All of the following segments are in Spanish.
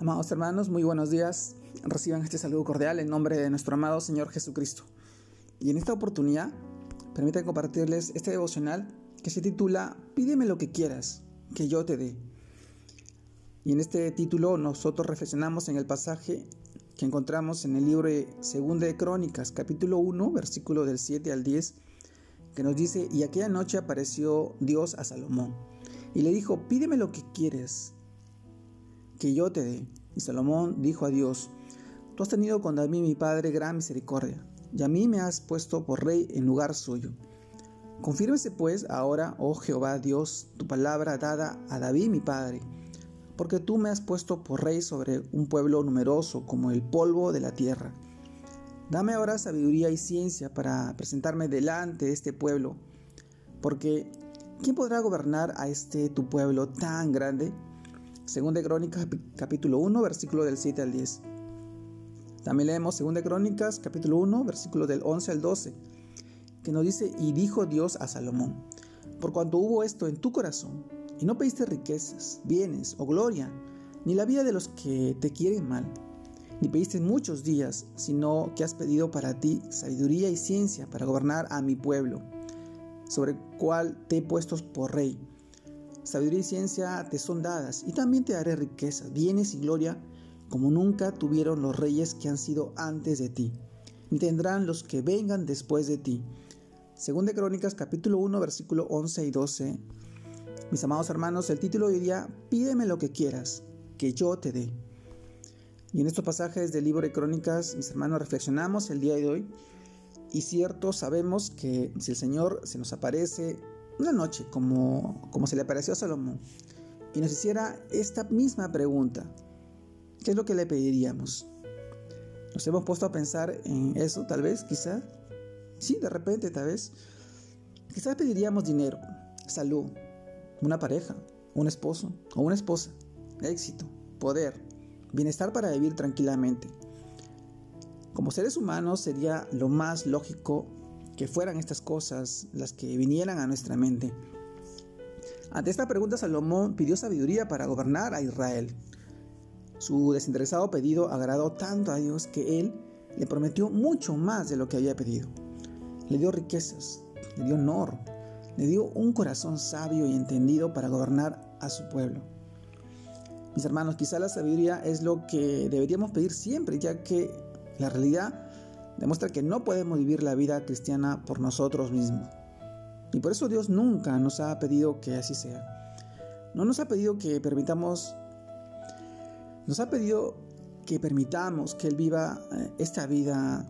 Amados hermanos, muy buenos días. Reciban este saludo cordial en nombre de nuestro amado Señor Jesucristo. Y en esta oportunidad, permítanme compartirles este devocional que se titula Pídeme lo que quieras, que yo te dé. Y en este título nosotros reflexionamos en el pasaje que encontramos en el libro Segunda de Crónicas, capítulo 1, versículo del 7 al 10, que nos dice, y aquella noche apareció Dios a Salomón y le dijo, pídeme lo que quieres que yo te dé. Y Salomón dijo a Dios, Tú has tenido con David mi padre gran misericordia, y a mí me has puesto por rey en lugar suyo. Confírmese pues ahora, oh Jehová Dios, tu palabra dada a David mi padre, porque tú me has puesto por rey sobre un pueblo numeroso como el polvo de la tierra. Dame ahora sabiduría y ciencia para presentarme delante de este pueblo, porque ¿quién podrá gobernar a este tu pueblo tan grande? Segunda Crónicas capítulo 1 versículo del 7 al 10. También leemos Segunda Crónicas capítulo 1 versículo del 11 al 12, que nos dice, y dijo Dios a Salomón, por cuanto hubo esto en tu corazón, y no pediste riquezas, bienes o gloria, ni la vida de los que te quieren mal, ni pediste muchos días, sino que has pedido para ti sabiduría y ciencia para gobernar a mi pueblo, sobre el cual te he puesto por rey Sabiduría y ciencia te son dadas, y también te daré riquezas, bienes y gloria, como nunca tuvieron los reyes que han sido antes de ti, ni tendrán los que vengan después de ti. Según de Crónicas capítulo 1 versículo 11 y 12. Mis amados hermanos, el título diría, pídeme lo que quieras, que yo te dé. Y en estos pasajes del libro de Crónicas, mis hermanos, reflexionamos el día de hoy. Y cierto, sabemos que si el Señor se nos aparece una noche, como, como se le apareció a Salomón, y nos hiciera esta misma pregunta, ¿qué es lo que le pediríamos? ¿Nos hemos puesto a pensar en eso, tal vez, quizá? Sí, de repente, tal vez. Quizás pediríamos dinero, salud, una pareja, un esposo o una esposa, éxito, poder, bienestar para vivir tranquilamente. Como seres humanos sería lo más lógico que fueran estas cosas las que vinieran a nuestra mente. Ante esta pregunta Salomón pidió sabiduría para gobernar a Israel. Su desinteresado pedido agradó tanto a Dios que él le prometió mucho más de lo que había pedido. Le dio riquezas, le dio honor, le dio un corazón sabio y entendido para gobernar a su pueblo. Mis hermanos, quizá la sabiduría es lo que deberíamos pedir siempre, ya que la realidad demuestra que no podemos vivir la vida cristiana por nosotros mismos. Y por eso Dios nunca nos ha pedido que así sea. No nos ha pedido que permitamos, nos ha pedido que permitamos que Él viva eh, esta vida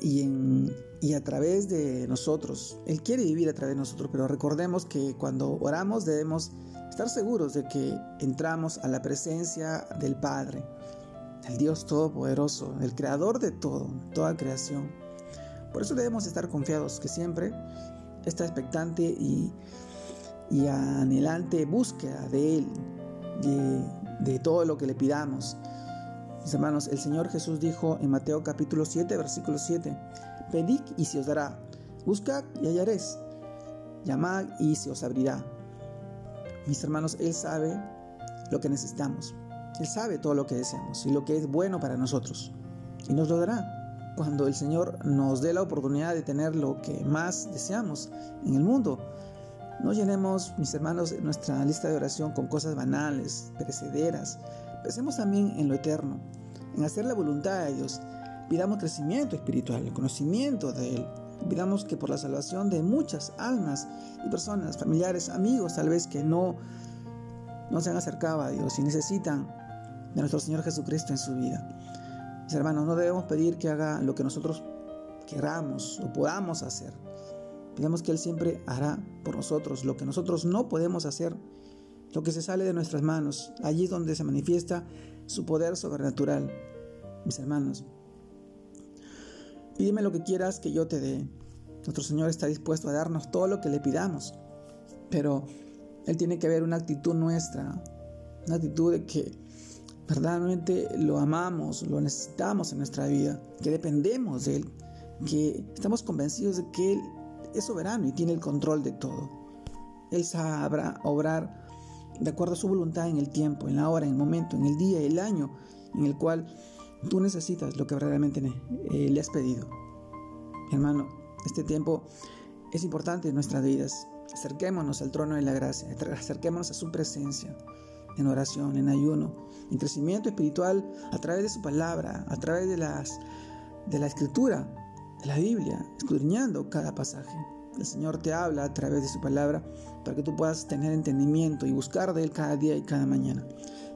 y, en, y a través de nosotros. Él quiere vivir a través de nosotros, pero recordemos que cuando oramos debemos estar seguros de que entramos a la presencia del Padre el Dios Todopoderoso, el Creador de todo, toda creación. Por eso debemos estar confiados que siempre esta expectante y, y anhelante búsqueda de Él, de, de todo lo que le pidamos. Mis hermanos, el Señor Jesús dijo en Mateo capítulo 7, versículo 7, Pedid y se os dará, buscad y hallaréis, llamad y se os abrirá. Mis hermanos, Él sabe lo que necesitamos. Él sabe todo lo que deseamos y lo que es bueno para nosotros. Y nos lo dará cuando el Señor nos dé la oportunidad de tener lo que más deseamos en el mundo. No llenemos, mis hermanos, nuestra lista de oración con cosas banales, perecederas. Pensemos también en lo eterno, en hacer la voluntad de Dios. Pidamos crecimiento espiritual, el conocimiento de Él. Pidamos que por la salvación de muchas almas y personas, familiares, amigos, tal vez que no, no se han acercado a Dios y necesitan de nuestro Señor Jesucristo en su vida. Mis hermanos, no debemos pedir que haga lo que nosotros queramos o podamos hacer. Pidamos que Él siempre hará por nosotros lo que nosotros no podemos hacer, lo que se sale de nuestras manos. Allí es donde se manifiesta su poder sobrenatural. Mis hermanos, pídeme lo que quieras que yo te dé. Nuestro Señor está dispuesto a darnos todo lo que le pidamos, pero Él tiene que ver una actitud nuestra, una actitud de que verdaderamente lo amamos, lo necesitamos en nuestra vida, que dependemos de Él, que estamos convencidos de que Él es soberano y tiene el control de todo. Él sabrá obrar de acuerdo a su voluntad en el tiempo, en la hora, en el momento, en el día, el año en el cual tú necesitas lo que verdaderamente eh, le has pedido. Hermano, este tiempo es importante en nuestras vidas. Acerquémonos al trono de la gracia, acerquémonos a su presencia en oración, en ayuno, en crecimiento espiritual a través de su palabra, a través de, las, de la escritura, de la Biblia, escudriñando cada pasaje. El Señor te habla a través de su palabra para que tú puedas tener entendimiento y buscar de Él cada día y cada mañana.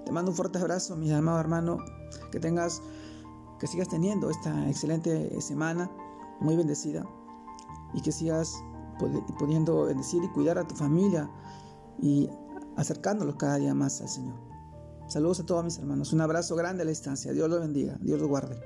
Te mando un fuerte abrazo, mi amado hermano, que tengas, que sigas teniendo esta excelente semana, muy bendecida, y que sigas pudiendo bendecir y cuidar a tu familia y acercándolos cada día más al Señor. Saludos a todos mis hermanos. Un abrazo grande a la distancia. Dios los bendiga. Dios los guarde.